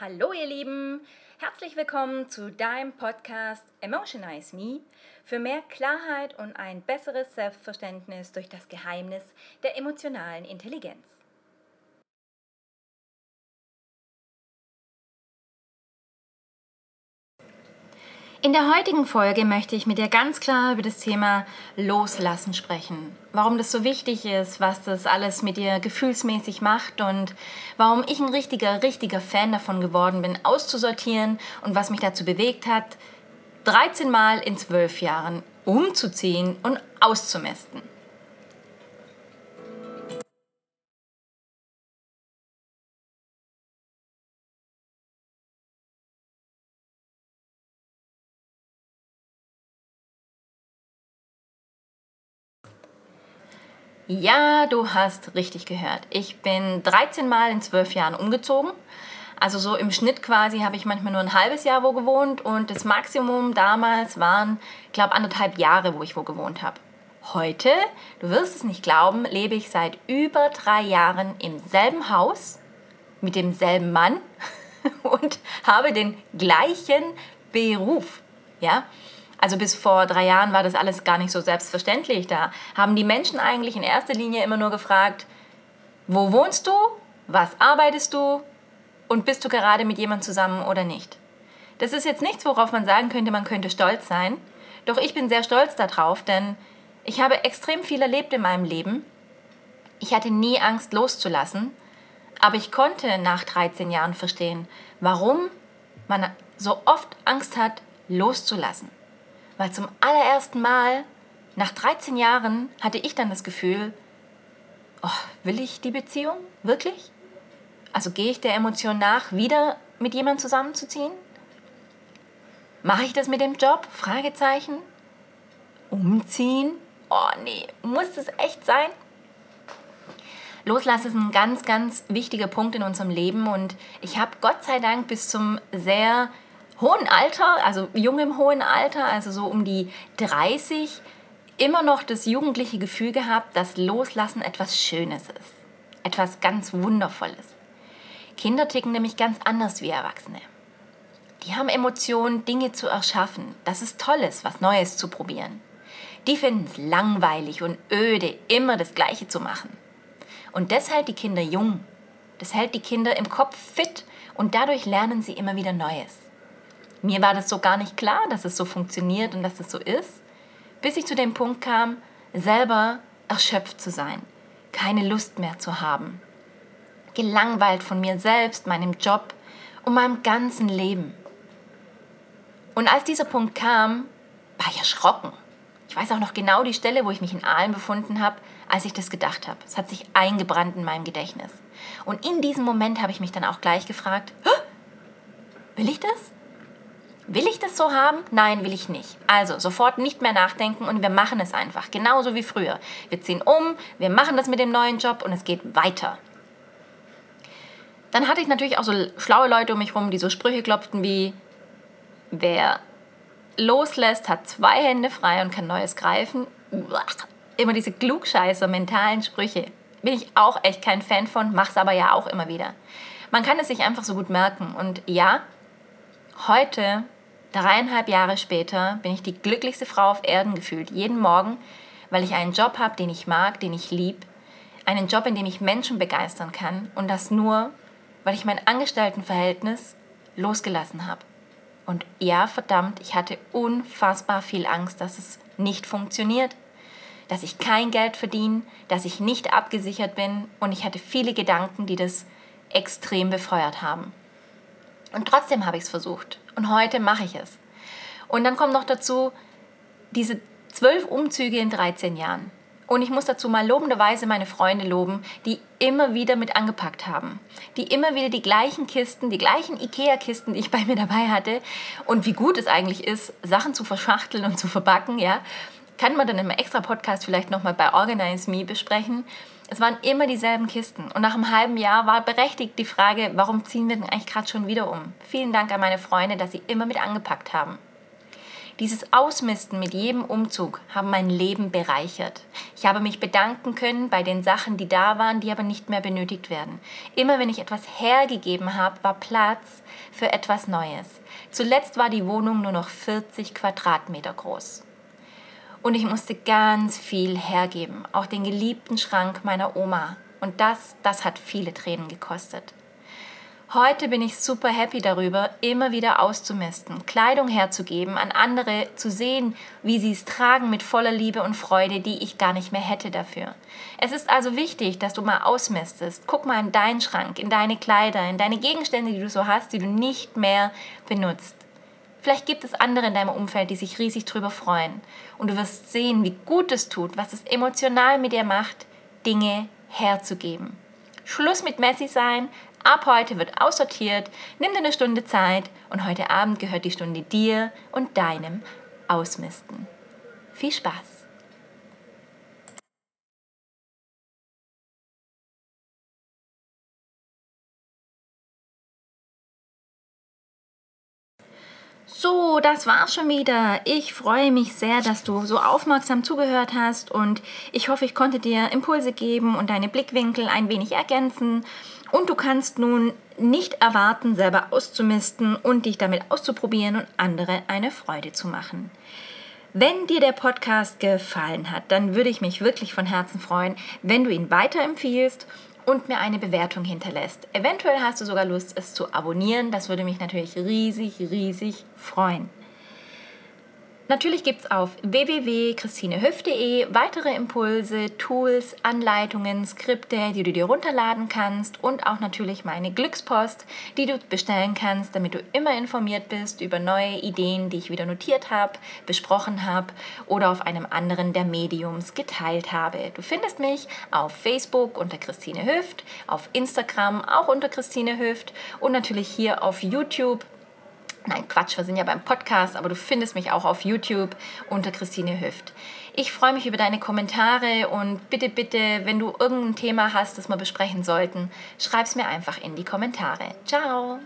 Hallo ihr Lieben, herzlich willkommen zu deinem Podcast Emotionize Me für mehr Klarheit und ein besseres Selbstverständnis durch das Geheimnis der emotionalen Intelligenz. In der heutigen Folge möchte ich mit dir ganz klar über das Thema Loslassen sprechen. Warum das so wichtig ist, was das alles mit dir gefühlsmäßig macht und warum ich ein richtiger, richtiger Fan davon geworden bin, auszusortieren und was mich dazu bewegt hat, 13 Mal in 12 Jahren umzuziehen und auszumesten. Ja, du hast richtig gehört. Ich bin 13 Mal in 12 Jahren umgezogen. Also so im Schnitt quasi habe ich manchmal nur ein halbes Jahr wo gewohnt und das Maximum damals waren, glaube anderthalb Jahre, wo ich wo gewohnt habe. Heute, du wirst es nicht glauben, lebe ich seit über drei Jahren im selben Haus mit demselben Mann und habe den gleichen Beruf. Ja, also bis vor drei Jahren war das alles gar nicht so selbstverständlich. Da haben die Menschen eigentlich in erster Linie immer nur gefragt, wo wohnst du, was arbeitest du und bist du gerade mit jemandem zusammen oder nicht. Das ist jetzt nichts, worauf man sagen könnte, man könnte stolz sein. Doch ich bin sehr stolz darauf, denn ich habe extrem viel erlebt in meinem Leben. Ich hatte nie Angst loszulassen, aber ich konnte nach 13 Jahren verstehen, warum man so oft Angst hat, loszulassen. Weil zum allerersten Mal, nach 13 Jahren, hatte ich dann das Gefühl, oh, will ich die Beziehung? Wirklich? Also gehe ich der Emotion nach, wieder mit jemandem zusammenzuziehen? Mache ich das mit dem Job? Fragezeichen. Umziehen? Oh nee, muss das echt sein? Loslassen ist ein ganz, ganz wichtiger Punkt in unserem Leben und ich habe Gott sei Dank bis zum sehr hohen Alter, also jung im hohen Alter, also so um die 30, immer noch das jugendliche Gefühl gehabt, dass Loslassen etwas Schönes ist. Etwas ganz Wundervolles. Kinder ticken nämlich ganz anders wie Erwachsene. Die haben Emotionen, Dinge zu erschaffen. Das ist Tolles, was Neues zu probieren. Die finden es langweilig und öde, immer das Gleiche zu machen. Und das hält die Kinder jung. Das hält die Kinder im Kopf fit und dadurch lernen sie immer wieder Neues. Mir war das so gar nicht klar, dass es so funktioniert und dass es so ist, bis ich zu dem Punkt kam, selber erschöpft zu sein, keine Lust mehr zu haben, gelangweilt von mir selbst, meinem Job und meinem ganzen Leben. Und als dieser Punkt kam, war ich erschrocken. Ich weiß auch noch genau die Stelle, wo ich mich in Aalen befunden habe, als ich das gedacht habe. Es hat sich eingebrannt in meinem Gedächtnis. Und in diesem Moment habe ich mich dann auch gleich gefragt, will ich das? Will ich das so haben? Nein, will ich nicht. Also sofort nicht mehr nachdenken und wir machen es einfach. Genauso wie früher. Wir ziehen um, wir machen das mit dem neuen Job und es geht weiter. Dann hatte ich natürlich auch so schlaue Leute um mich herum, die so Sprüche klopften wie, wer loslässt, hat zwei Hände frei und kann Neues greifen. Immer diese klugscheißer mentalen Sprüche. Bin ich auch echt kein Fan von, mach's aber ja auch immer wieder. Man kann es sich einfach so gut merken. Und ja, heute Dreieinhalb Jahre später bin ich die glücklichste Frau auf Erden gefühlt, jeden Morgen, weil ich einen Job habe, den ich mag, den ich liebe, einen Job, in dem ich Menschen begeistern kann. Und das nur, weil ich mein Angestelltenverhältnis losgelassen habe. Und ja, verdammt, ich hatte unfassbar viel Angst, dass es nicht funktioniert, dass ich kein Geld verdiene, dass ich nicht abgesichert bin. Und ich hatte viele Gedanken, die das extrem befeuert haben. Und trotzdem habe ich es versucht. Und heute mache ich es. Und dann kommt noch dazu diese zwölf Umzüge in 13 Jahren. Und ich muss dazu mal lobenderweise meine Freunde loben, die immer wieder mit angepackt haben. Die immer wieder die gleichen Kisten, die gleichen Ikea-Kisten, die ich bei mir dabei hatte. Und wie gut es eigentlich ist, Sachen zu verschachteln und zu verbacken, ja, kann man dann im extra Podcast vielleicht nochmal bei Organize Me besprechen. Es waren immer dieselben Kisten. Und nach einem halben Jahr war berechtigt die Frage, warum ziehen wir denn eigentlich gerade schon wieder um? Vielen Dank an meine Freunde, dass sie immer mit angepackt haben. Dieses Ausmisten mit jedem Umzug haben mein Leben bereichert. Ich habe mich bedanken können bei den Sachen, die da waren, die aber nicht mehr benötigt werden. Immer wenn ich etwas hergegeben habe, war Platz für etwas Neues. Zuletzt war die Wohnung nur noch 40 Quadratmeter groß. Und ich musste ganz viel hergeben, auch den geliebten Schrank meiner Oma. Und das, das hat viele Tränen gekostet. Heute bin ich super happy darüber, immer wieder auszumisten, Kleidung herzugeben, an andere zu sehen, wie sie es tragen mit voller Liebe und Freude, die ich gar nicht mehr hätte dafür. Es ist also wichtig, dass du mal ausmistest. Guck mal in deinen Schrank, in deine Kleider, in deine Gegenstände, die du so hast, die du nicht mehr benutzt. Vielleicht gibt es andere in deinem Umfeld, die sich riesig drüber freuen. Und du wirst sehen, wie gut es tut, was es emotional mit dir macht, Dinge herzugeben. Schluss mit Messi sein, Ab heute wird aussortiert, nimm dir eine Stunde Zeit und heute Abend gehört die Stunde dir und deinem Ausmisten. Viel Spaß! So, das war's schon wieder. Ich freue mich sehr, dass du so aufmerksam zugehört hast und ich hoffe, ich konnte dir Impulse geben und deine Blickwinkel ein wenig ergänzen. Und du kannst nun nicht erwarten, selber auszumisten und dich damit auszuprobieren und andere eine Freude zu machen. Wenn dir der Podcast gefallen hat, dann würde ich mich wirklich von Herzen freuen, wenn du ihn weiterempfiehlst und mir eine Bewertung hinterlässt. Eventuell hast du sogar Lust, es zu abonnieren. Das würde mich natürlich riesig, riesig freuen. Natürlich gibt es auf www.christinehüft.de weitere Impulse, Tools, Anleitungen, Skripte, die du dir runterladen kannst und auch natürlich meine Glückspost, die du bestellen kannst, damit du immer informiert bist über neue Ideen, die ich wieder notiert habe, besprochen habe oder auf einem anderen der Mediums geteilt habe. Du findest mich auf Facebook unter Christine Hüft, auf Instagram auch unter Christine Hüft und natürlich hier auf YouTube Nein, Quatsch, wir sind ja beim Podcast, aber du findest mich auch auf YouTube unter Christine Hüft. Ich freue mich über deine Kommentare und bitte, bitte, wenn du irgendein Thema hast, das wir besprechen sollten, schreib es mir einfach in die Kommentare. Ciao!